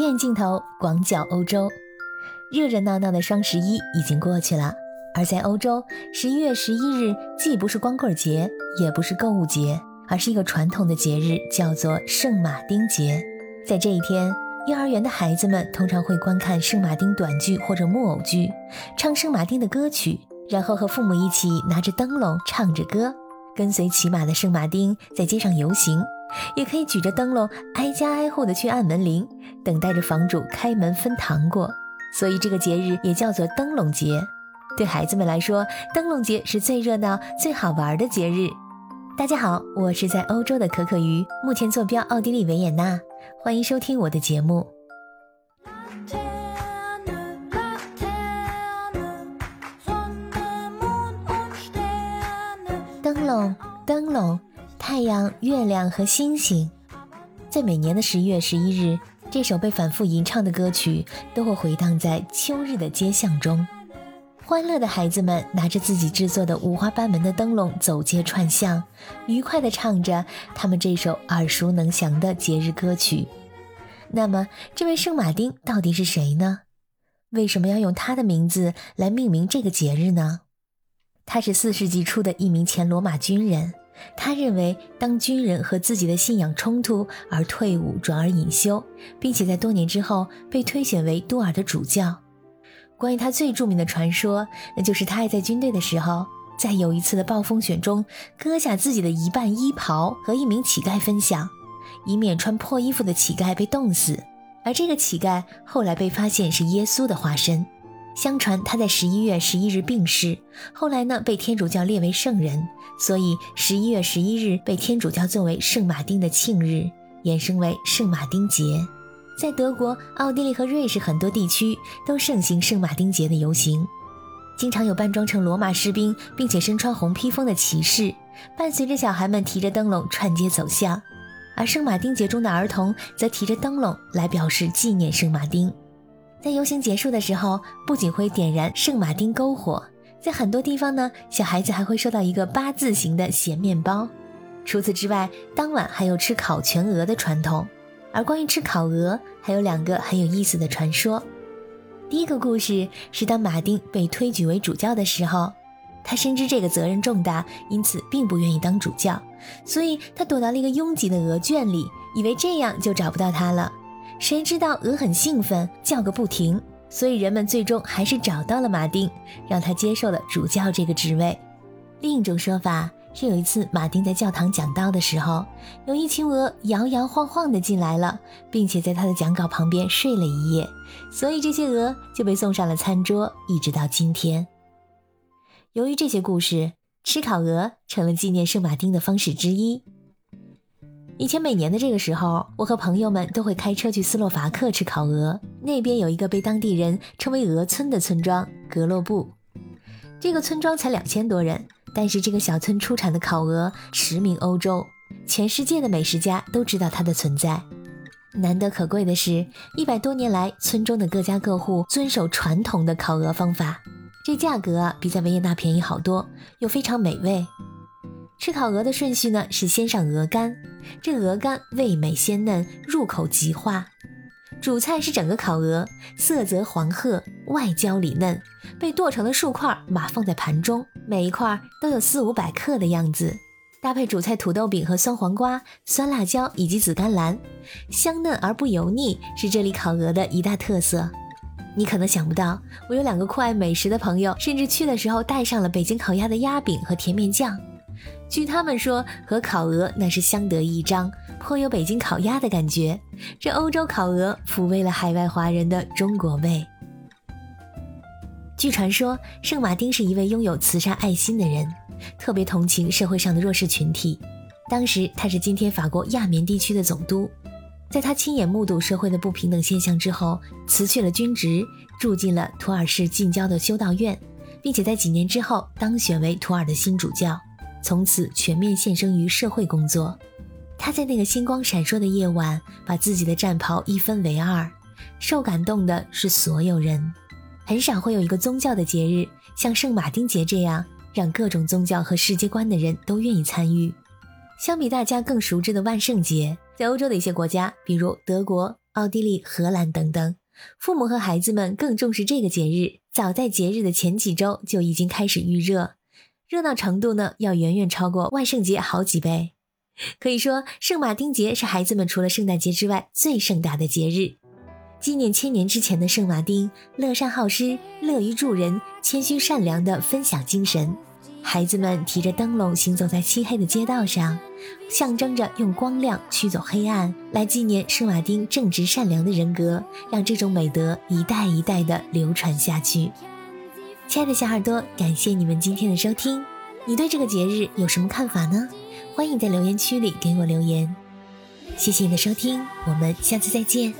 远镜头广角欧洲，热热闹闹的双十一已经过去了，而在欧洲，十一月十一日既不是光棍节，也不是购物节，而是一个传统的节日，叫做圣马丁节。在这一天，幼儿园的孩子们通常会观看圣马丁短剧或者木偶剧，唱圣马丁的歌曲，然后和父母一起拿着灯笼唱着歌，跟随骑马的圣马丁在街上游行。也可以举着灯笼挨家挨户的去按门铃，等待着房主开门分糖果，所以这个节日也叫做灯笼节。对孩子们来说，灯笼节是最热闹、最好玩的节日。大家好，我是在欧洲的可可鱼，目前坐标奥地利维也纳，欢迎收听我的节目。灯笼，灯笼。太阳、月亮和星星，在每年的十一月十一日，这首被反复吟唱的歌曲都会回荡在秋日的街巷中。欢乐的孩子们拿着自己制作的五花八门的灯笼走街串巷，愉快地唱着他们这首耳熟能详的节日歌曲。那么，这位圣马丁到底是谁呢？为什么要用他的名字来命名这个节日呢？他是四世纪初的一名前罗马军人。他认为，当军人和自己的信仰冲突而退伍，转而隐修，并且在多年之后被推选为多尔的主教。关于他最著名的传说，那就是他还在军队的时候，在有一次的暴风雪中，割下自己的一半衣袍和一名乞丐分享，以免穿破衣服的乞丐被冻死。而这个乞丐后来被发现是耶稣的化身。相传他在十一月十一日病逝，后来呢被天主教列为圣人，所以十一月十一日被天主教作为圣马丁的庆日，衍生为圣马丁节。在德国、奥地利和瑞士很多地区都盛行圣马丁节的游行，经常有扮装成罗马士兵并且身穿红披风的骑士，伴随着小孩们提着灯笼串街走巷，而圣马丁节中的儿童则提着灯笼来表示纪念圣马丁。在游行结束的时候，不仅会点燃圣马丁篝火，在很多地方呢，小孩子还会收到一个八字形的咸面包。除此之外，当晚还有吃烤全鹅的传统。而关于吃烤鹅，还有两个很有意思的传说。第一个故事是当马丁被推举为主教的时候，他深知这个责任重大，因此并不愿意当主教，所以他躲到了一个拥挤的鹅圈里，以为这样就找不到他了。谁知道鹅很兴奋，叫个不停，所以人们最终还是找到了马丁，让他接受了主教这个职位。另一种说法是，有一次马丁在教堂讲道的时候，有一群鹅摇摇晃晃地进来了，并且在他的讲稿旁边睡了一夜，所以这些鹅就被送上了餐桌，一直到今天。由于这些故事，吃烤鹅成了纪念圣马丁的方式之一。以前每年的这个时候，我和朋友们都会开车去斯洛伐克吃烤鹅。那边有一个被当地人称为“鹅村”的村庄——格洛布。这个村庄才两千多人，但是这个小村出产的烤鹅驰名欧洲，全世界的美食家都知道它的存在。难得可贵的是，一百多年来，村中的各家各户遵守传统的烤鹅方法，这价格啊比在维也纳便宜好多，又非常美味。吃烤鹅的顺序呢是先上鹅肝，这鹅肝味美鲜嫩，入口即化。主菜是整个烤鹅，色泽黄褐，外焦里嫩，被剁成了数块，码放在盘中，每一块都有四五百克的样子。搭配主菜土豆饼和酸黄瓜、酸辣椒以及紫甘蓝，香嫩而不油腻，是这里烤鹅的一大特色。你可能想不到，我有两个酷爱美食的朋友，甚至去的时候带上了北京烤鸭的鸭饼和甜面酱。据他们说，和烤鹅那是相得益彰，颇有北京烤鸭的感觉。这欧洲烤鹅抚慰了海外华人的中国胃。据传说，圣马丁是一位拥有慈善爱心的人，特别同情社会上的弱势群体。当时他是今天法国亚眠地区的总督，在他亲眼目睹社会的不平等现象之后，辞去了军职，住进了图尔市近郊的修道院，并且在几年之后当选为图尔的新主教。从此全面献身于社会工作。他在那个星光闪烁的夜晚，把自己的战袍一分为二。受感动的是所有人。很少会有一个宗教的节日像圣马丁节这样，让各种宗教和世界观的人都愿意参与。相比大家更熟知的万圣节，在欧洲的一些国家，比如德国、奥地利、荷兰等等。父母和孩子们更重视这个节日，早在节日的前几周就已经开始预热，热闹程度呢要远远超过万圣节好几倍。可以说，圣马丁节是孩子们除了圣诞节之外最盛大的节日，纪念千年之前的圣马丁乐善好施、乐于助人、谦虚善良的分享精神。孩子们提着灯笼行走在漆黑的街道上，象征着用光亮驱走黑暗，来纪念圣马丁正直善良的人格，让这种美德一代一代的流传下去。亲爱的小耳朵，感谢你们今天的收听，你对这个节日有什么看法呢？欢迎在留言区里给我留言。谢谢你的收听，我们下次再见。